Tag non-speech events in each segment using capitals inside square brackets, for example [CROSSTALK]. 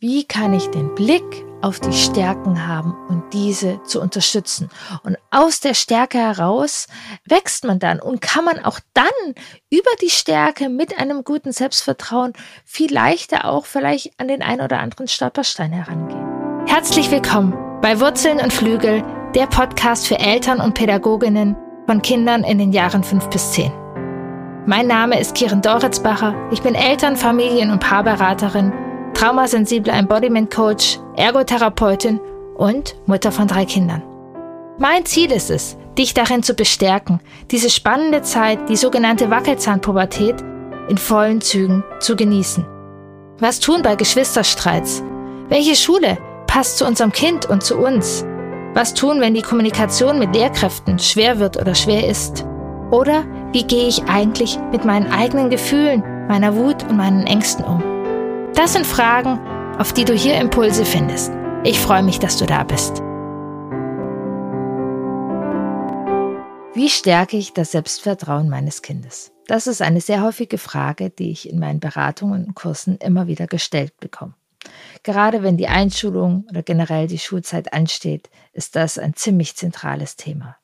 wie kann ich den Blick auf die Stärken haben und diese zu unterstützen. Und aus der Stärke heraus wächst man dann und kann man auch dann über die Stärke mit einem guten Selbstvertrauen viel leichter auch vielleicht an den ein oder anderen Stolperstein herangehen. Herzlich willkommen bei Wurzeln und Flügel, der Podcast für Eltern und Pädagoginnen von Kindern in den Jahren fünf bis zehn. Mein Name ist Kiren Doritzbacher. Ich bin Eltern-, Familien- und Paarberaterin traumasensible Embodiment Coach, Ergotherapeutin und Mutter von drei Kindern. Mein Ziel ist es, dich darin zu bestärken, diese spannende Zeit, die sogenannte Wackelzahnpubertät, in vollen Zügen zu genießen. Was tun bei Geschwisterstreits? Welche Schule passt zu unserem Kind und zu uns? Was tun, wenn die Kommunikation mit Lehrkräften schwer wird oder schwer ist? Oder wie gehe ich eigentlich mit meinen eigenen Gefühlen, meiner Wut und meinen Ängsten um? Das sind Fragen, auf die du hier Impulse findest. Ich freue mich, dass du da bist. Wie stärke ich das Selbstvertrauen meines Kindes? Das ist eine sehr häufige Frage, die ich in meinen Beratungen und Kursen immer wieder gestellt bekomme. Gerade wenn die Einschulung oder generell die Schulzeit ansteht, ist das ein ziemlich zentrales Thema.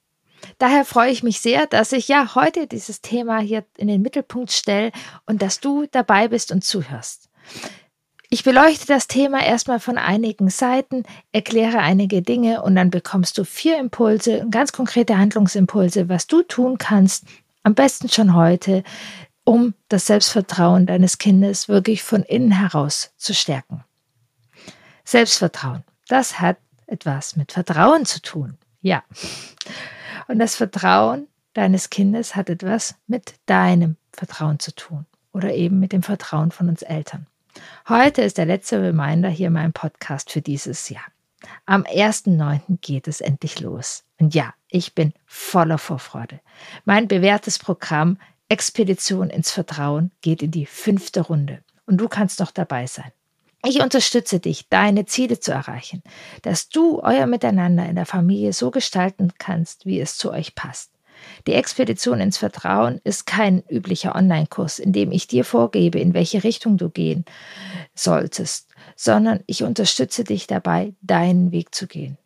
Daher freue ich mich sehr, dass ich ja heute dieses Thema hier in den Mittelpunkt stelle und dass du dabei bist und zuhörst. Ich beleuchte das Thema erstmal von einigen Seiten, erkläre einige Dinge und dann bekommst du vier Impulse, ganz konkrete Handlungsimpulse, was du tun kannst, am besten schon heute, um das Selbstvertrauen deines Kindes wirklich von innen heraus zu stärken. Selbstvertrauen, das hat etwas mit Vertrauen zu tun. Ja. Und das Vertrauen deines Kindes hat etwas mit deinem Vertrauen zu tun oder eben mit dem Vertrauen von uns Eltern. Heute ist der letzte Reminder hier in meinem Podcast für dieses Jahr. Am 1.9. geht es endlich los. Und ja, ich bin voller Vorfreude. Mein bewährtes Programm Expedition ins Vertrauen geht in die fünfte Runde. Und du kannst noch dabei sein. Ich unterstütze dich, deine Ziele zu erreichen, dass du euer Miteinander in der Familie so gestalten kannst, wie es zu euch passt. Die Expedition ins Vertrauen ist kein üblicher Online-Kurs, in dem ich dir vorgebe, in welche Richtung du gehen solltest, sondern ich unterstütze dich dabei, deinen Weg zu gehen.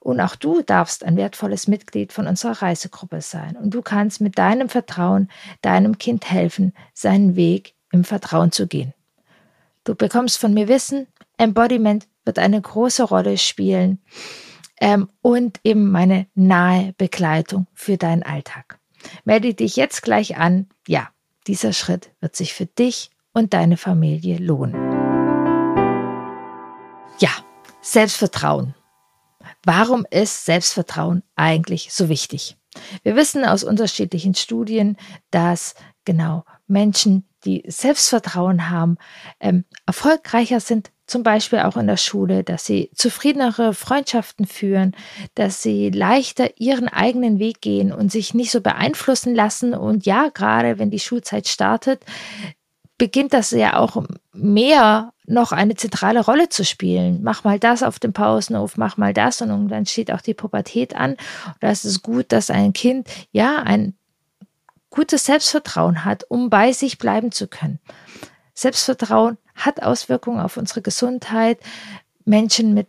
Und auch du darfst ein wertvolles Mitglied von unserer Reisegruppe sein. Und du kannst mit deinem Vertrauen deinem Kind helfen, seinen Weg im Vertrauen zu gehen. Du bekommst von mir Wissen, Embodiment wird eine große Rolle spielen ähm, und eben meine nahe Begleitung für deinen Alltag. Melde dich jetzt gleich an. Ja, dieser Schritt wird sich für dich und deine Familie lohnen. Ja, Selbstvertrauen. Warum ist Selbstvertrauen eigentlich so wichtig? Wir wissen aus unterschiedlichen Studien, dass genau Menschen, die Selbstvertrauen haben, ähm, erfolgreicher sind zum Beispiel auch in der Schule, dass sie zufriedenere Freundschaften führen, dass sie leichter ihren eigenen Weg gehen und sich nicht so beeinflussen lassen. Und ja, gerade wenn die Schulzeit startet, beginnt das ja auch mehr noch eine zentrale Rolle zu spielen. Mach mal das auf dem Pausenhof, mach mal das und dann steht auch die Pubertät an. Und da ist es gut, dass ein Kind ja ein gutes Selbstvertrauen hat, um bei sich bleiben zu können. Selbstvertrauen hat Auswirkungen auf unsere Gesundheit. Menschen mit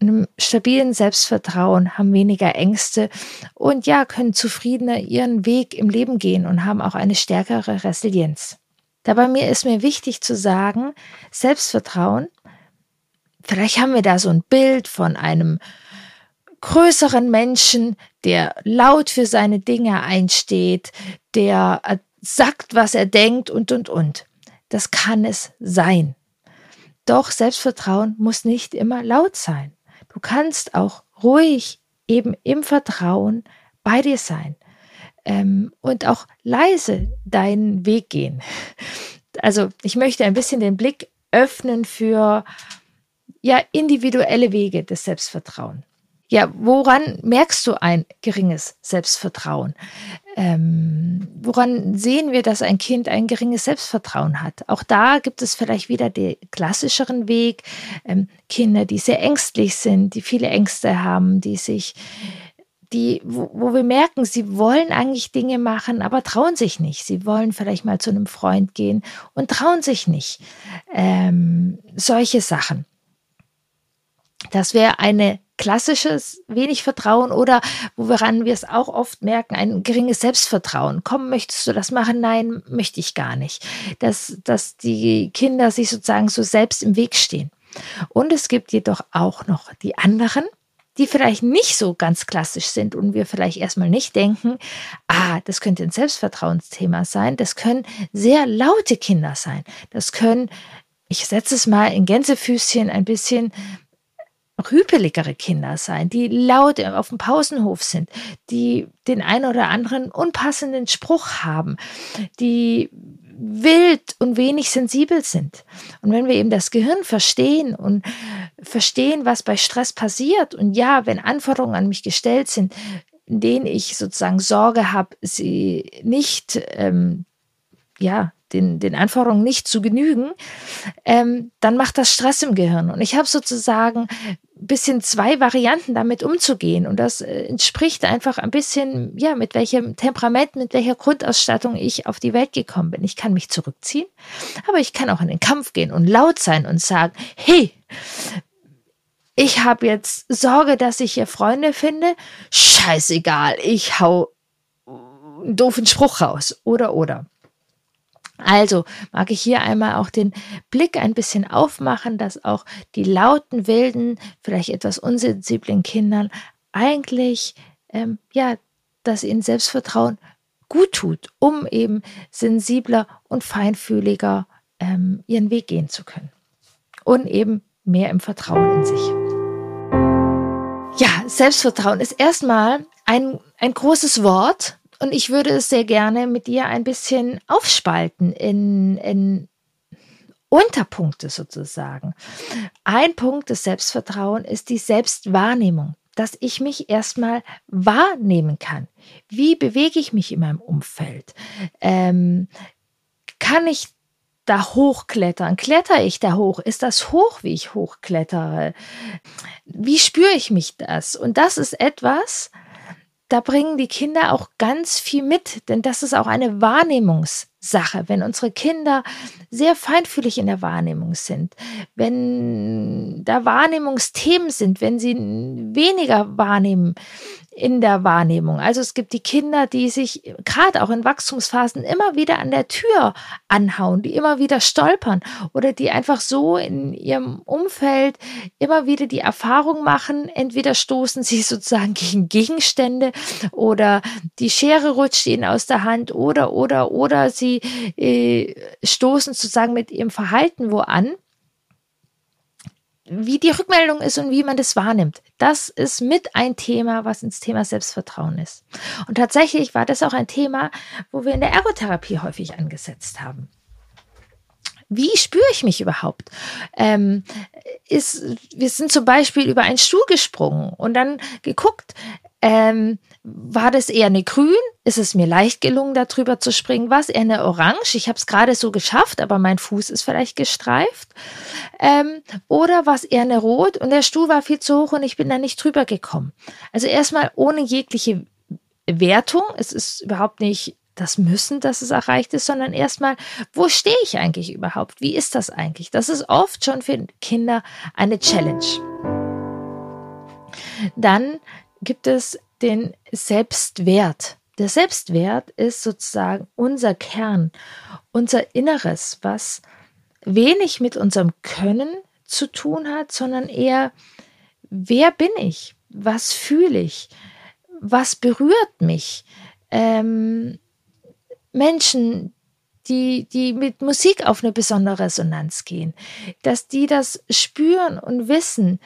einem stabilen Selbstvertrauen haben weniger Ängste und ja, können zufriedener ihren Weg im Leben gehen und haben auch eine stärkere Resilienz. Dabei mir ist mir wichtig zu sagen, Selbstvertrauen, vielleicht haben wir da so ein Bild von einem größeren Menschen, der laut für seine Dinge einsteht, der sagt, was er denkt und, und, und. Das kann es sein. Doch Selbstvertrauen muss nicht immer laut sein. Du kannst auch ruhig eben im Vertrauen bei dir sein ähm, und auch leise deinen Weg gehen. Also ich möchte ein bisschen den Blick öffnen für ja individuelle Wege des Selbstvertrauens. Ja, woran merkst du ein geringes Selbstvertrauen? Ähm, woran sehen wir, dass ein Kind ein geringes Selbstvertrauen hat? Auch da gibt es vielleicht wieder den klassischeren Weg. Ähm, Kinder, die sehr ängstlich sind, die viele Ängste haben, die sich, die, wo, wo wir merken, sie wollen eigentlich Dinge machen, aber trauen sich nicht. Sie wollen vielleicht mal zu einem Freund gehen und trauen sich nicht. Ähm, solche Sachen. Das wäre eine klassisches wenig Vertrauen oder woran wir es auch oft merken, ein geringes Selbstvertrauen. Komm, möchtest du das machen? Nein, möchte ich gar nicht. Dass, dass die Kinder sich sozusagen so selbst im Weg stehen. Und es gibt jedoch auch noch die anderen, die vielleicht nicht so ganz klassisch sind und wir vielleicht erstmal nicht denken, ah, das könnte ein Selbstvertrauensthema sein. Das können sehr laute Kinder sein. Das können, ich setze es mal in Gänsefüßchen ein bisschen rüpeligere Kinder sein, die laut auf dem Pausenhof sind, die den einen oder anderen unpassenden Spruch haben, die wild und wenig sensibel sind. Und wenn wir eben das Gehirn verstehen und verstehen, was bei Stress passiert und ja, wenn Anforderungen an mich gestellt sind, in denen ich sozusagen Sorge habe, sie nicht ähm, ja, den, den Anforderungen nicht zu genügen, ähm, dann macht das Stress im Gehirn. Und ich habe sozusagen bisschen zwei Varianten damit umzugehen. Und das äh, entspricht einfach ein bisschen, ja, mit welchem Temperament, mit welcher Grundausstattung ich auf die Welt gekommen bin. Ich kann mich zurückziehen, aber ich kann auch in den Kampf gehen und laut sein und sagen, hey, ich habe jetzt Sorge, dass ich hier Freunde finde. Scheißegal, ich hau einen doofen Spruch raus. Oder, oder. Also mag ich hier einmal auch den Blick ein bisschen aufmachen, dass auch die lauten, wilden, vielleicht etwas unsensiblen Kindern eigentlich, ähm, ja, dass ihnen Selbstvertrauen gut tut, um eben sensibler und feinfühliger ähm, ihren Weg gehen zu können. Und eben mehr im Vertrauen in sich. Ja, Selbstvertrauen ist erstmal ein, ein großes Wort, und ich würde es sehr gerne mit dir ein bisschen aufspalten in, in Unterpunkte sozusagen. Ein Punkt des Selbstvertrauen ist die Selbstwahrnehmung, dass ich mich erstmal wahrnehmen kann. Wie bewege ich mich in meinem Umfeld? Ähm, kann ich da hochklettern? Kletter ich da hoch? Ist das hoch, wie ich hochklettere? Wie spüre ich mich das? Und das ist etwas, da bringen die Kinder auch ganz viel mit, denn das ist auch eine Wahrnehmungssache. Wenn unsere Kinder sehr feinfühlig in der Wahrnehmung sind, wenn da Wahrnehmungsthemen sind, wenn sie weniger wahrnehmen, in der Wahrnehmung. Also es gibt die Kinder, die sich gerade auch in Wachstumsphasen immer wieder an der Tür anhauen, die immer wieder stolpern oder die einfach so in ihrem Umfeld immer wieder die Erfahrung machen, entweder stoßen sie [LAUGHS] sozusagen gegen Gegenstände oder die Schere rutscht ihnen aus der Hand oder oder oder sie äh, stoßen sozusagen mit ihrem Verhalten wo an wie die Rückmeldung ist und wie man das wahrnimmt. Das ist mit ein Thema, was ins Thema Selbstvertrauen ist. Und tatsächlich war das auch ein Thema, wo wir in der Ergotherapie häufig angesetzt haben. Wie spüre ich mich überhaupt? Ähm, ist, wir sind zum Beispiel über einen Stuhl gesprungen und dann geguckt, ähm, war das eher eine grün? Ist es mir leicht gelungen, darüber zu springen? War es eher eine orange? Ich habe es gerade so geschafft, aber mein Fuß ist vielleicht gestreift. Ähm, oder war es eher eine rot und der Stuhl war viel zu hoch und ich bin da nicht drüber gekommen? Also erstmal ohne jegliche Wertung. Es ist überhaupt nicht das Müssen, dass es erreicht ist, sondern erstmal, wo stehe ich eigentlich überhaupt? Wie ist das eigentlich? Das ist oft schon für Kinder eine Challenge. Dann gibt es den Selbstwert. Der Selbstwert ist sozusagen unser Kern, unser Inneres, was wenig mit unserem Können zu tun hat, sondern eher, wer bin ich? Was fühle ich? Was berührt mich? Ähm, Menschen, die, die mit Musik auf eine besondere Resonanz gehen, dass die das spüren und wissen,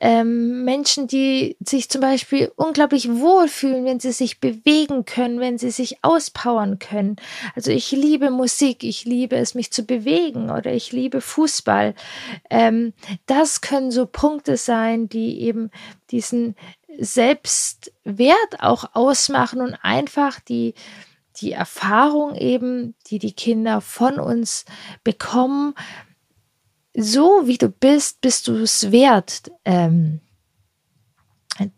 ähm, Menschen, die sich zum Beispiel unglaublich wohlfühlen, wenn sie sich bewegen können, wenn sie sich auspowern können. Also ich liebe Musik, ich liebe es, mich zu bewegen oder ich liebe Fußball. Ähm, das können so Punkte sein, die eben diesen Selbstwert auch ausmachen und einfach die die Erfahrung eben, die die Kinder von uns bekommen, so wie du bist, bist du es wert. Ähm,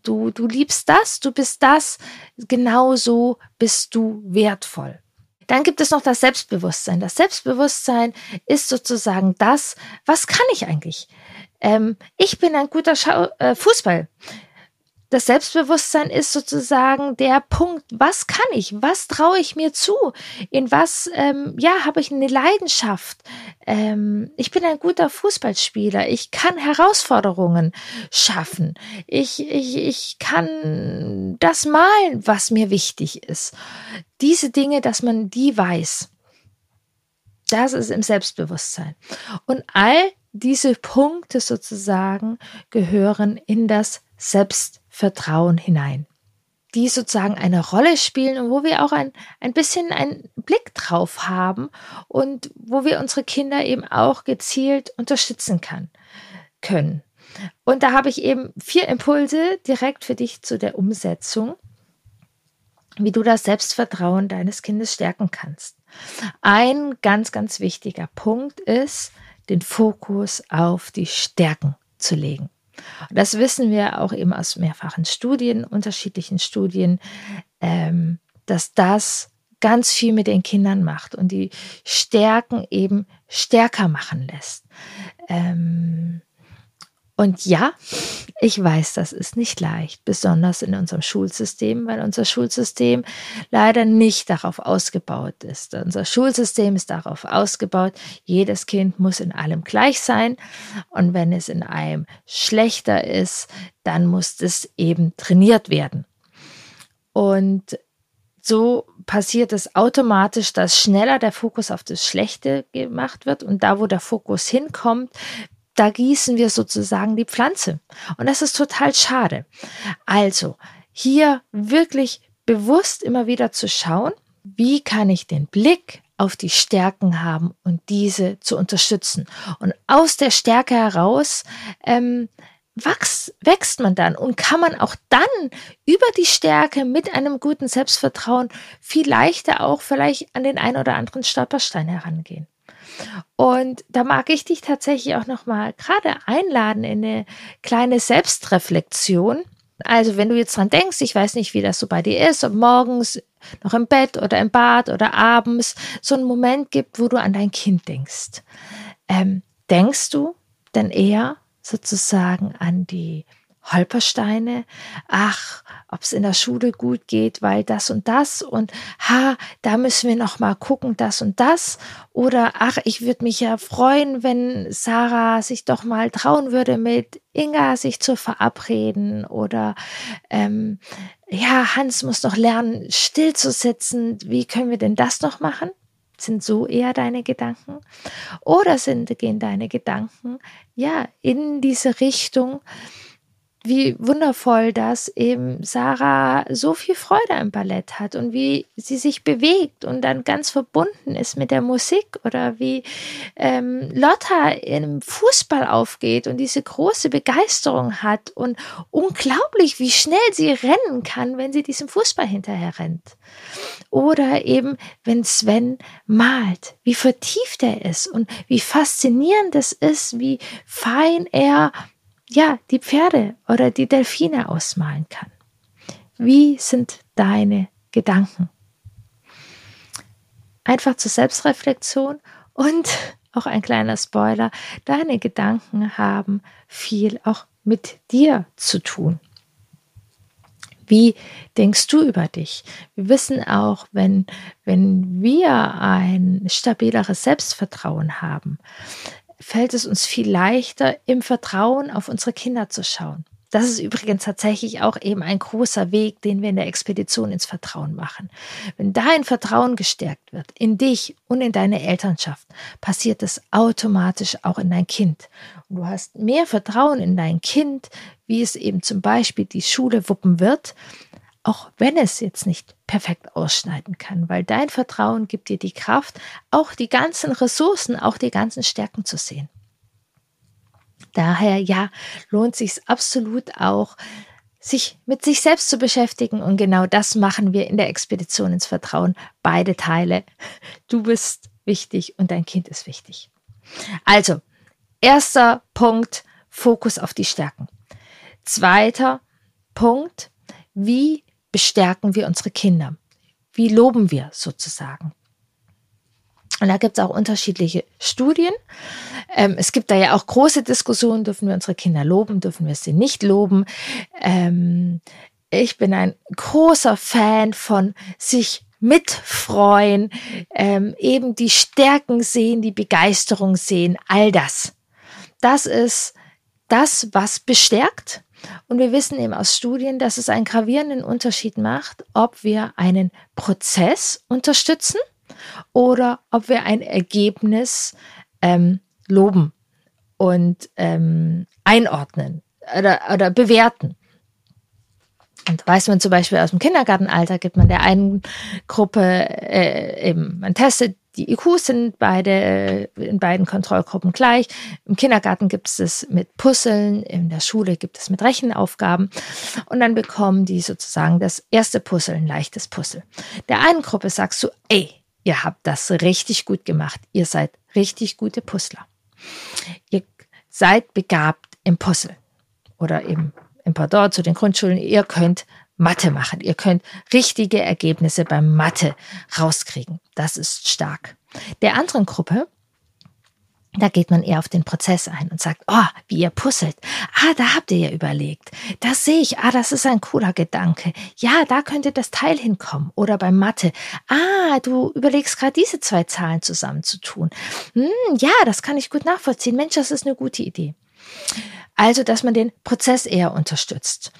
du, du liebst das, du bist das, genauso bist du wertvoll. Dann gibt es noch das Selbstbewusstsein. Das Selbstbewusstsein ist sozusagen das, was kann ich eigentlich? Ähm, ich bin ein guter Schau äh, Fußball das Selbstbewusstsein ist sozusagen der Punkt, was kann ich, was traue ich mir zu, in was, ähm, ja, habe ich eine Leidenschaft. Ähm, ich bin ein guter Fußballspieler, ich kann Herausforderungen schaffen, ich, ich, ich kann das malen, was mir wichtig ist. Diese Dinge, dass man die weiß. Das ist im Selbstbewusstsein. Und all diese Punkte sozusagen gehören in das Selbstbewusstsein. Vertrauen hinein, die sozusagen eine Rolle spielen und wo wir auch ein, ein bisschen einen Blick drauf haben und wo wir unsere Kinder eben auch gezielt unterstützen kann, können. Und da habe ich eben vier Impulse direkt für dich zu der Umsetzung, wie du das Selbstvertrauen deines Kindes stärken kannst. Ein ganz, ganz wichtiger Punkt ist, den Fokus auf die Stärken zu legen. Das wissen wir auch eben aus mehrfachen Studien, unterschiedlichen Studien, ähm, dass das ganz viel mit den Kindern macht und die Stärken eben stärker machen lässt. Ähm, und ja, ich weiß, das ist nicht leicht, besonders in unserem Schulsystem, weil unser Schulsystem leider nicht darauf ausgebaut ist. Unser Schulsystem ist darauf ausgebaut, jedes Kind muss in allem gleich sein. Und wenn es in einem schlechter ist, dann muss es eben trainiert werden. Und so passiert es automatisch, dass schneller der Fokus auf das Schlechte gemacht wird und da, wo der Fokus hinkommt, da gießen wir sozusagen die Pflanze. Und das ist total schade. Also hier wirklich bewusst immer wieder zu schauen, wie kann ich den Blick auf die Stärken haben und diese zu unterstützen. Und aus der Stärke heraus ähm, wachs, wächst man dann und kann man auch dann über die Stärke mit einem guten Selbstvertrauen viel leichter auch vielleicht an den ein oder anderen Stolperstein herangehen. Und da mag ich dich tatsächlich auch noch mal gerade einladen in eine kleine Selbstreflexion. Also wenn du jetzt dran denkst, ich weiß nicht, wie das so bei dir ist, ob morgens noch im Bett oder im Bad oder abends so einen Moment gibt, wo du an dein Kind denkst. Ähm, denkst du denn eher sozusagen an die Holpersteine, ach, ob es in der Schule gut geht, weil das und das und ha, da müssen wir noch mal gucken, das und das oder ach, ich würde mich ja freuen, wenn Sarah sich doch mal trauen würde, mit Inga sich zu verabreden oder ähm, ja, Hans muss doch lernen, still zu sitzen. Wie können wir denn das noch machen? Sind so eher deine Gedanken? Oder sind, gehen deine Gedanken ja in diese Richtung, wie wundervoll, dass eben Sarah so viel Freude am Ballett hat und wie sie sich bewegt und dann ganz verbunden ist mit der Musik oder wie ähm, Lotta im Fußball aufgeht und diese große Begeisterung hat und unglaublich, wie schnell sie rennen kann, wenn sie diesem Fußball hinterher rennt. Oder eben, wenn Sven malt, wie vertieft er ist und wie faszinierend es ist, wie fein er ja, die Pferde oder die Delfine ausmalen kann. Wie sind deine Gedanken? Einfach zur Selbstreflexion und [LAUGHS] auch ein kleiner Spoiler, deine Gedanken haben viel auch mit dir zu tun. Wie denkst du über dich? Wir wissen auch, wenn, wenn wir ein stabileres Selbstvertrauen haben, fällt es uns viel leichter, im Vertrauen auf unsere Kinder zu schauen. Das ist übrigens tatsächlich auch eben ein großer Weg, den wir in der Expedition ins Vertrauen machen. Wenn dein Vertrauen gestärkt wird in dich und in deine Elternschaft, passiert es automatisch auch in dein Kind. Und du hast mehr Vertrauen in dein Kind, wie es eben zum Beispiel die Schule wuppen wird, auch wenn es jetzt nicht perfekt ausschneiden kann, weil dein Vertrauen gibt dir die Kraft, auch die ganzen Ressourcen, auch die ganzen Stärken zu sehen. Daher ja, lohnt sich absolut auch, sich mit sich selbst zu beschäftigen und genau das machen wir in der Expedition ins Vertrauen, beide Teile. Du bist wichtig und dein Kind ist wichtig. Also, erster Punkt, Fokus auf die Stärken. Zweiter Punkt, wie bestärken wir unsere Kinder? Wie loben wir sozusagen? Und da gibt es auch unterschiedliche Studien. Ähm, es gibt da ja auch große Diskussionen, dürfen wir unsere Kinder loben, dürfen wir sie nicht loben. Ähm, ich bin ein großer Fan von sich mitfreuen, ähm, eben die Stärken sehen, die Begeisterung sehen, all das. Das ist das, was bestärkt. Und wir wissen eben aus Studien, dass es einen gravierenden Unterschied macht, ob wir einen Prozess unterstützen oder ob wir ein Ergebnis ähm, loben und ähm, einordnen oder, oder bewerten. Und weiß man zum Beispiel aus dem Kindergartenalter, gibt man der einen Gruppe äh, eben, man testet die IQs sind beide in beiden Kontrollgruppen gleich. Im Kindergarten gibt es es mit Puzzeln, in der Schule gibt es mit Rechenaufgaben und dann bekommen die sozusagen das erste Puzzle, ein leichtes Puzzle. Der einen Gruppe sagst du, ey, ihr habt das richtig gut gemacht, ihr seid richtig gute Puzzler. Ihr seid begabt im Puzzle oder im Pardon zu den Grundschulen, ihr könnt Mathe machen. Ihr könnt richtige Ergebnisse beim Mathe rauskriegen. Das ist stark. Der anderen Gruppe, da geht man eher auf den Prozess ein und sagt, oh, wie ihr puzzelt. Ah, da habt ihr ja überlegt. Das sehe ich. Ah, das ist ein cooler Gedanke. Ja, da könnte das Teil hinkommen. Oder bei Mathe. Ah, du überlegst gerade diese zwei Zahlen zusammenzutun. Hm, ja, das kann ich gut nachvollziehen. Mensch, das ist eine gute Idee. Also, dass man den Prozess eher unterstützt.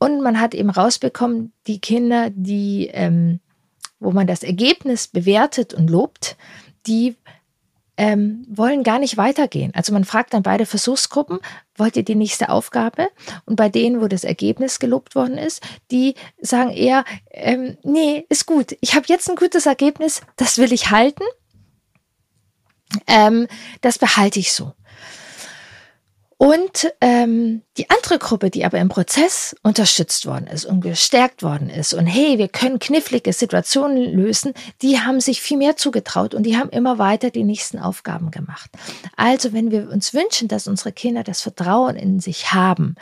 Und man hat eben rausbekommen, die Kinder, die, ähm, wo man das Ergebnis bewertet und lobt, die ähm, wollen gar nicht weitergehen. Also man fragt dann beide Versuchsgruppen, wollt ihr die nächste Aufgabe? Und bei denen, wo das Ergebnis gelobt worden ist, die sagen eher, ähm, nee, ist gut. Ich habe jetzt ein gutes Ergebnis, das will ich halten. Ähm, das behalte ich so. Und ähm, die andere Gruppe, die aber im Prozess unterstützt worden ist und gestärkt worden ist und hey, wir können knifflige Situationen lösen, die haben sich viel mehr zugetraut und die haben immer weiter die nächsten Aufgaben gemacht. Also wenn wir uns wünschen, dass unsere Kinder das Vertrauen in sich haben,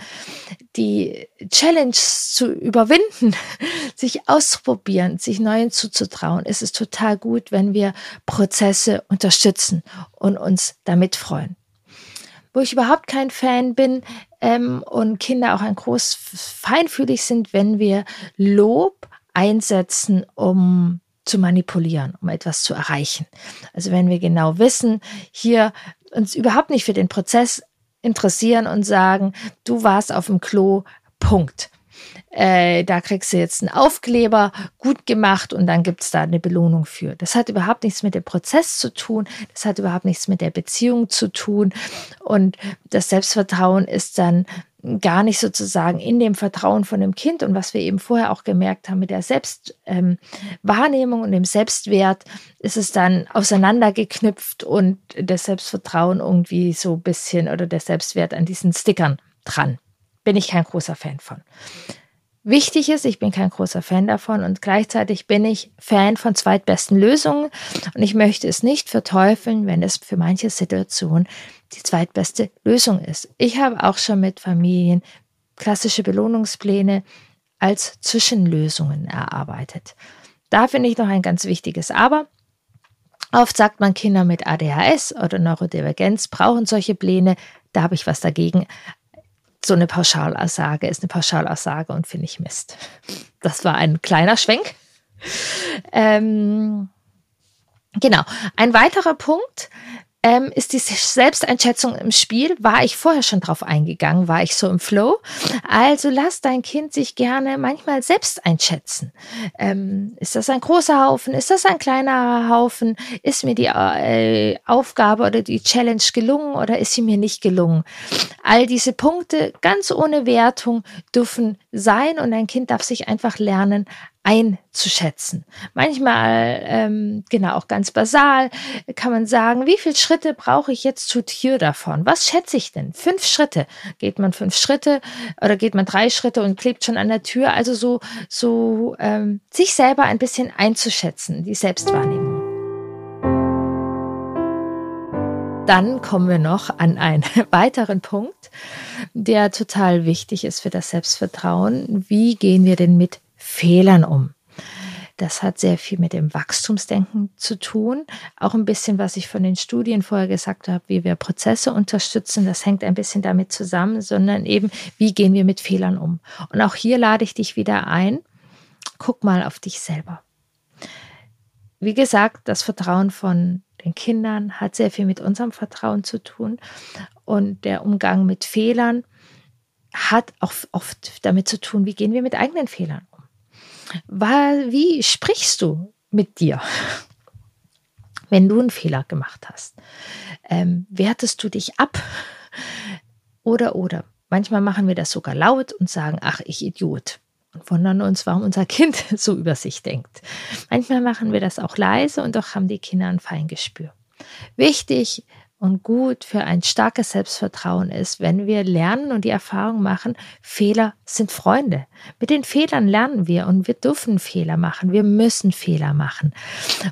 die Challenge zu überwinden, [LAUGHS] sich auszuprobieren, sich Neuen zuzutrauen, ist es total gut, wenn wir Prozesse unterstützen und uns damit freuen wo ich überhaupt kein Fan bin ähm, und Kinder auch ein groß feinfühlig sind, wenn wir Lob einsetzen, um zu manipulieren, um etwas zu erreichen. Also wenn wir genau wissen, hier uns überhaupt nicht für den Prozess interessieren und sagen, du warst auf dem Klo, Punkt äh, da kriegst du jetzt einen Aufkleber, gut gemacht und dann gibt's da eine Belohnung für. Das hat überhaupt nichts mit dem Prozess zu tun, das hat überhaupt nichts mit der Beziehung zu tun und das Selbstvertrauen ist dann gar nicht sozusagen in dem Vertrauen von dem Kind und was wir eben vorher auch gemerkt haben mit der Selbstwahrnehmung ähm, und dem Selbstwert, ist es dann auseinandergeknüpft und das Selbstvertrauen irgendwie so ein bisschen oder der Selbstwert an diesen Stickern dran. Bin ich kein großer Fan von wichtig ist. Ich bin kein großer Fan davon und gleichzeitig bin ich Fan von zweitbesten Lösungen und ich möchte es nicht verteufeln, wenn es für manche Situationen die zweitbeste Lösung ist. Ich habe auch schon mit Familien klassische Belohnungspläne als Zwischenlösungen erarbeitet. Da finde ich noch ein ganz wichtiges Aber. Oft sagt man, Kinder mit ADHS oder Neurodivergenz brauchen solche Pläne. Da habe ich was dagegen so eine Pauschalaussage ist eine Pauschalaussage und finde ich Mist. Das war ein kleiner Schwenk. Ähm, genau. Ein weiterer Punkt, ähm, ist die Selbsteinschätzung im Spiel. War ich vorher schon drauf eingegangen? War ich so im Flow? Also lass dein Kind sich gerne manchmal selbst einschätzen. Ähm, ist das ein großer Haufen? Ist das ein kleiner Haufen? Ist mir die äh, Aufgabe oder die Challenge gelungen oder ist sie mir nicht gelungen? All diese Punkte ganz ohne Wertung dürfen sein und ein Kind darf sich einfach lernen, einzuschätzen. Manchmal, ähm, genau, auch ganz basal, kann man sagen, wie viele Schritte brauche ich jetzt zur Tür davon? Was schätze ich denn? Fünf Schritte. Geht man fünf Schritte oder geht man drei Schritte und klebt schon an der Tür? Also so, so ähm, sich selber ein bisschen einzuschätzen, die Selbstwahrnehmung. Dann kommen wir noch an einen [LAUGHS] weiteren Punkt, der total wichtig ist für das Selbstvertrauen. Wie gehen wir denn mit Fehlern um? Das hat sehr viel mit dem Wachstumsdenken zu tun. Auch ein bisschen, was ich von den Studien vorher gesagt habe, wie wir Prozesse unterstützen. Das hängt ein bisschen damit zusammen, sondern eben, wie gehen wir mit Fehlern um. Und auch hier lade ich dich wieder ein. Guck mal auf dich selber. Wie gesagt, das Vertrauen von den Kindern hat sehr viel mit unserem Vertrauen zu tun. Und der Umgang mit Fehlern hat auch oft damit zu tun, wie gehen wir mit eigenen Fehlern. Wie sprichst du mit dir, wenn du einen Fehler gemacht hast? Ähm, wertest du dich ab? Oder, oder. Manchmal machen wir das sogar laut und sagen, ach, ich Idiot. Und wundern uns, warum unser Kind [LAUGHS] so über sich denkt. Manchmal machen wir das auch leise und doch haben die Kinder ein Feingespür. Wichtig und gut für ein starkes Selbstvertrauen ist, wenn wir lernen und die Erfahrung machen, Fehler sind Freunde. Mit den Fehlern lernen wir und wir dürfen Fehler machen. Wir müssen Fehler machen.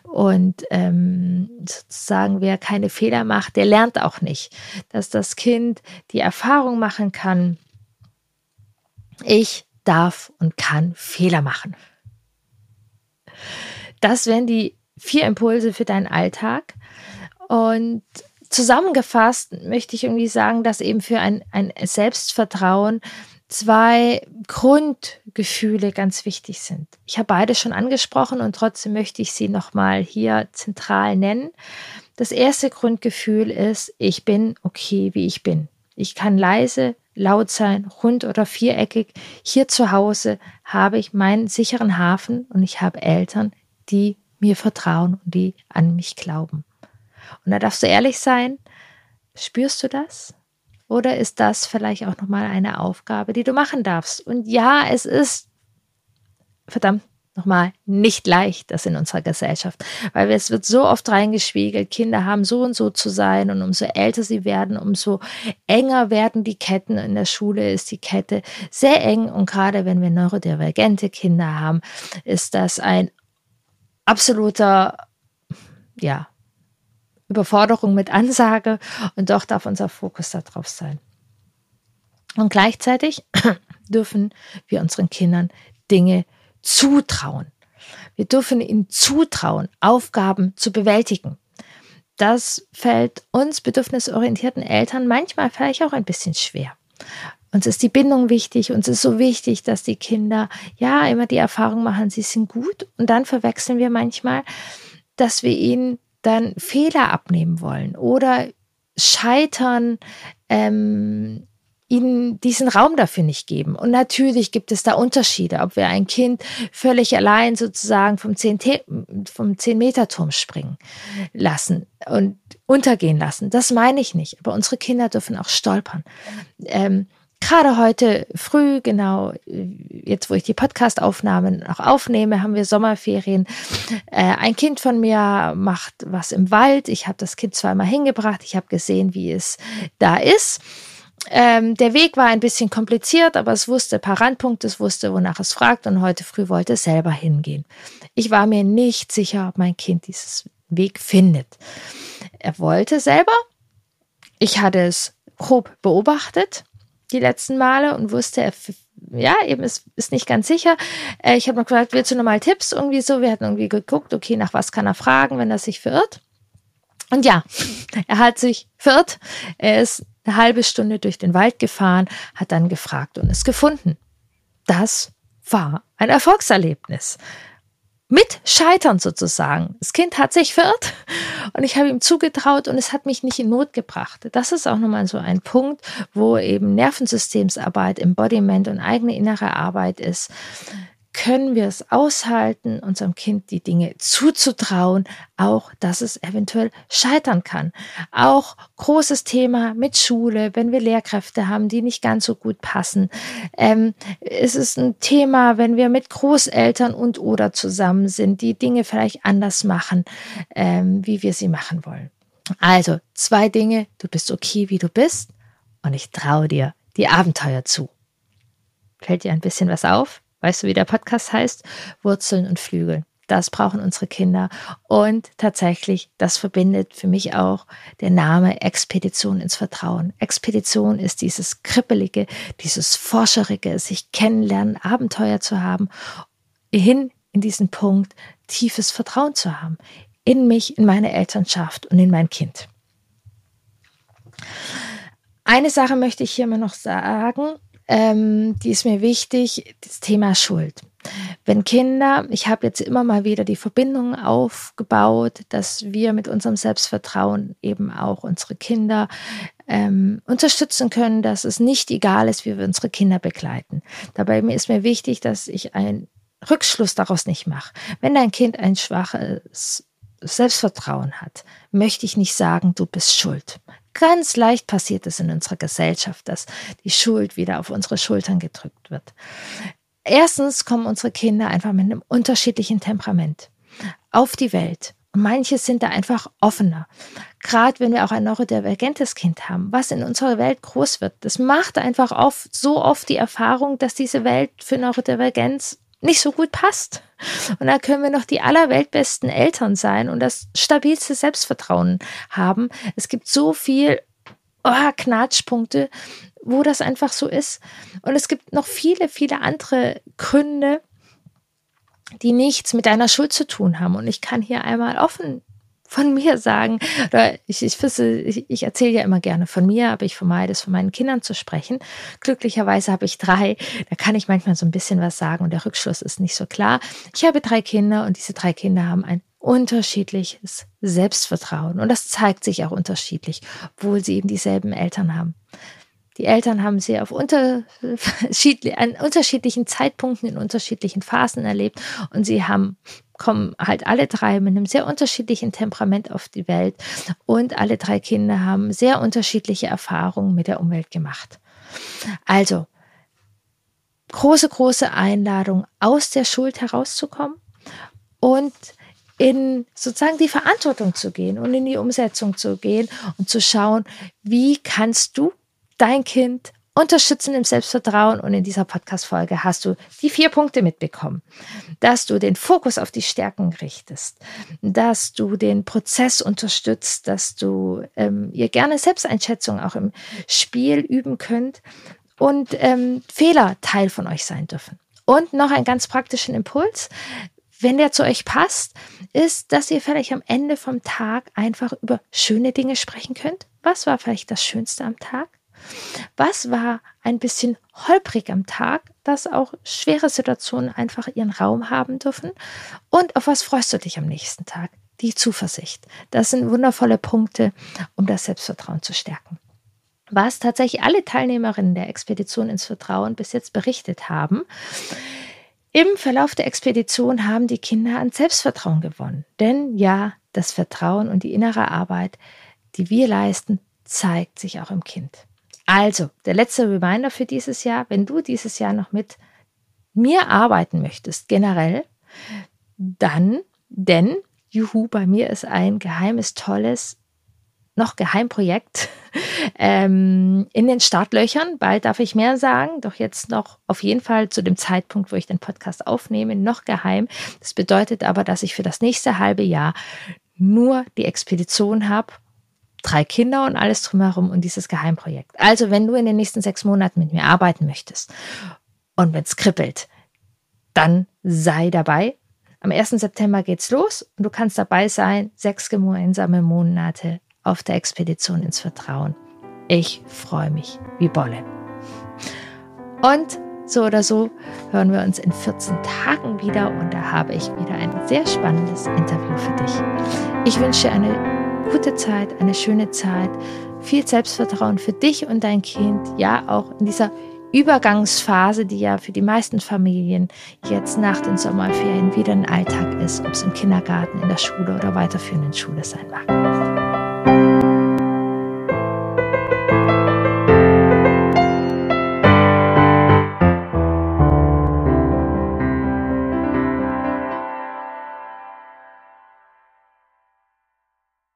Und ähm, sozusagen, wer keine Fehler macht, der lernt auch nicht, dass das Kind die Erfahrung machen kann, ich darf und kann Fehler machen. Das wären die vier Impulse für deinen Alltag. Und zusammengefasst möchte ich irgendwie sagen, dass eben für ein, ein Selbstvertrauen zwei Grundgefühle ganz wichtig sind. Ich habe beide schon angesprochen und trotzdem möchte ich sie nochmal hier zentral nennen. Das erste Grundgefühl ist, ich bin okay, wie ich bin. Ich kann leise, laut sein, rund oder viereckig. Hier zu Hause habe ich meinen sicheren Hafen und ich habe Eltern, die mir vertrauen und die an mich glauben. Und da darfst du ehrlich sein, spürst du das? Oder ist das vielleicht auch nochmal eine Aufgabe, die du machen darfst? Und ja, es ist verdammt nochmal nicht leicht, das in unserer Gesellschaft, weil es wird so oft reingespiegelt, Kinder haben so und so zu sein und umso älter sie werden, umso enger werden die Ketten. In der Schule ist die Kette sehr eng und gerade wenn wir neurodivergente Kinder haben, ist das ein absoluter, ja, Überforderung mit Ansage und doch darf unser Fokus darauf sein. Und gleichzeitig [CLEARS THROAT] dürfen wir unseren Kindern Dinge zutrauen. Wir dürfen ihnen zutrauen, Aufgaben zu bewältigen. Das fällt uns bedürfnisorientierten Eltern manchmal vielleicht auch ein bisschen schwer. Uns ist die Bindung wichtig, uns ist so wichtig, dass die Kinder ja immer die Erfahrung machen, sie sind gut. Und dann verwechseln wir manchmal, dass wir ihnen dann Fehler abnehmen wollen oder scheitern ähm, ihnen diesen Raum dafür nicht geben. Und natürlich gibt es da Unterschiede, ob wir ein Kind völlig allein sozusagen vom 10, vom 10 Meter Turm springen lassen und untergehen lassen. Das meine ich nicht. Aber unsere Kinder dürfen auch stolpern. Ähm, Gerade heute früh, genau jetzt, wo ich die Podcast-Aufnahmen noch aufnehme, haben wir Sommerferien. Äh, ein Kind von mir macht was im Wald. Ich habe das Kind zweimal hingebracht. Ich habe gesehen, wie es da ist. Ähm, der Weg war ein bisschen kompliziert, aber es wusste ein paar Randpunkte, es wusste, wonach es fragt und heute früh wollte es selber hingehen. Ich war mir nicht sicher, ob mein Kind dieses Weg findet. Er wollte selber. Ich hatte es grob beobachtet die letzten Male und wusste, er ja, eben ist, ist nicht ganz sicher. Äh, ich habe noch gesagt, willst du nochmal Tipps irgendwie so? Wir hatten irgendwie geguckt, okay, nach was kann er fragen, wenn er sich verirrt? Und ja, [LAUGHS] er hat sich verirrt. Er ist eine halbe Stunde durch den Wald gefahren, hat dann gefragt und es gefunden. Das war ein Erfolgserlebnis. Mit Scheitern sozusagen. Das Kind hat sich verirrt und ich habe ihm zugetraut und es hat mich nicht in Not gebracht. Das ist auch nochmal so ein Punkt, wo eben Nervensystemsarbeit, Embodiment und eigene innere Arbeit ist können wir es aushalten, unserem Kind die Dinge zuzutrauen, auch dass es eventuell scheitern kann. Auch großes Thema mit Schule, wenn wir Lehrkräfte haben, die nicht ganz so gut passen. Ähm, es ist ein Thema, wenn wir mit Großeltern und oder zusammen sind, die Dinge vielleicht anders machen, ähm, wie wir sie machen wollen. Also zwei Dinge, du bist okay, wie du bist und ich traue dir die Abenteuer zu. Fällt dir ein bisschen was auf? Weißt du, wie der Podcast heißt? Wurzeln und Flügel. Das brauchen unsere Kinder. Und tatsächlich, das verbindet für mich auch der Name Expedition ins Vertrauen. Expedition ist dieses Kribbelige, dieses Forscherige, sich kennenlernen, Abenteuer zu haben, hin in diesen Punkt tiefes Vertrauen zu haben. In mich, in meine Elternschaft und in mein Kind. Eine Sache möchte ich hier mal noch sagen, ähm, die ist mir wichtig, das Thema Schuld. Wenn Kinder, ich habe jetzt immer mal wieder die Verbindung aufgebaut, dass wir mit unserem Selbstvertrauen eben auch unsere Kinder ähm, unterstützen können, dass es nicht egal ist, wie wir unsere Kinder begleiten. Dabei ist mir wichtig, dass ich einen Rückschluss daraus nicht mache. Wenn dein Kind ein schwaches Selbstvertrauen hat, möchte ich nicht sagen, du bist schuld. Ganz leicht passiert es in unserer Gesellschaft, dass die Schuld wieder auf unsere Schultern gedrückt wird. Erstens kommen unsere Kinder einfach mit einem unterschiedlichen Temperament auf die Welt. Manche sind da einfach offener. Gerade wenn wir auch ein neurodivergentes Kind haben, was in unserer Welt groß wird. Das macht einfach oft, so oft die Erfahrung, dass diese Welt für Neurodivergenz nicht so gut passt. Und da können wir noch die allerweltbesten Eltern sein und das stabilste Selbstvertrauen haben. Es gibt so viel oh, Knatschpunkte, wo das einfach so ist. Und es gibt noch viele, viele andere Gründe, die nichts mit deiner Schuld zu tun haben. Und ich kann hier einmal offen von mir sagen, oder ich, ich, ich, ich erzähle ja immer gerne von mir, aber ich vermeide es, von meinen Kindern zu sprechen. Glücklicherweise habe ich drei, da kann ich manchmal so ein bisschen was sagen und der Rückschluss ist nicht so klar. Ich habe drei Kinder und diese drei Kinder haben ein unterschiedliches Selbstvertrauen und das zeigt sich auch unterschiedlich, obwohl sie eben dieselben Eltern haben. Die Eltern haben sie auf unterschiedli an unterschiedlichen Zeitpunkten in unterschiedlichen Phasen erlebt und sie haben kommen halt alle drei mit einem sehr unterschiedlichen Temperament auf die Welt und alle drei Kinder haben sehr unterschiedliche Erfahrungen mit der Umwelt gemacht. Also, große, große Einladung, aus der Schuld herauszukommen und in sozusagen die Verantwortung zu gehen und in die Umsetzung zu gehen und zu schauen, wie kannst du dein Kind unterstützen im Selbstvertrauen. Und in dieser Podcast-Folge hast du die vier Punkte mitbekommen. Dass du den Fokus auf die Stärken richtest, dass du den Prozess unterstützt, dass du ähm, ihr gerne Selbsteinschätzung auch im Spiel üben könnt und ähm, Fehler Teil von euch sein dürfen. Und noch einen ganz praktischen Impuls. Wenn der zu euch passt, ist, dass ihr vielleicht am Ende vom Tag einfach über schöne Dinge sprechen könnt. Was war vielleicht das Schönste am Tag? Was war ein bisschen holprig am Tag, dass auch schwere Situationen einfach ihren Raum haben dürfen? Und auf was freust du dich am nächsten Tag? Die Zuversicht. Das sind wundervolle Punkte, um das Selbstvertrauen zu stärken. Was tatsächlich alle Teilnehmerinnen der Expedition ins Vertrauen bis jetzt berichtet haben, im Verlauf der Expedition haben die Kinder an Selbstvertrauen gewonnen. Denn ja, das Vertrauen und die innere Arbeit, die wir leisten, zeigt sich auch im Kind. Also, der letzte Reminder für dieses Jahr, wenn du dieses Jahr noch mit mir arbeiten möchtest, generell, dann, denn, juhu, bei mir ist ein geheimes, tolles, noch Geheimprojekt [LAUGHS] ähm, in den Startlöchern. Bald darf ich mehr sagen, doch jetzt noch auf jeden Fall zu dem Zeitpunkt, wo ich den Podcast aufnehme, noch geheim. Das bedeutet aber, dass ich für das nächste halbe Jahr nur die Expedition habe drei Kinder und alles drumherum und dieses Geheimprojekt. Also, wenn du in den nächsten sechs Monaten mit mir arbeiten möchtest und wenn es kribbelt, dann sei dabei. Am 1. September geht's los und du kannst dabei sein. Sechs gemeinsame Monate auf der Expedition ins Vertrauen. Ich freue mich wie Bolle. Und so oder so hören wir uns in 14 Tagen wieder und da habe ich wieder ein sehr spannendes Interview für dich. Ich wünsche dir eine gute Zeit, eine schöne Zeit, viel Selbstvertrauen für dich und dein Kind, ja auch in dieser Übergangsphase, die ja für die meisten Familien jetzt nach den Sommerferien wieder ein Alltag ist, ob es im Kindergarten, in der Schule oder weiterführenden Schule sein mag.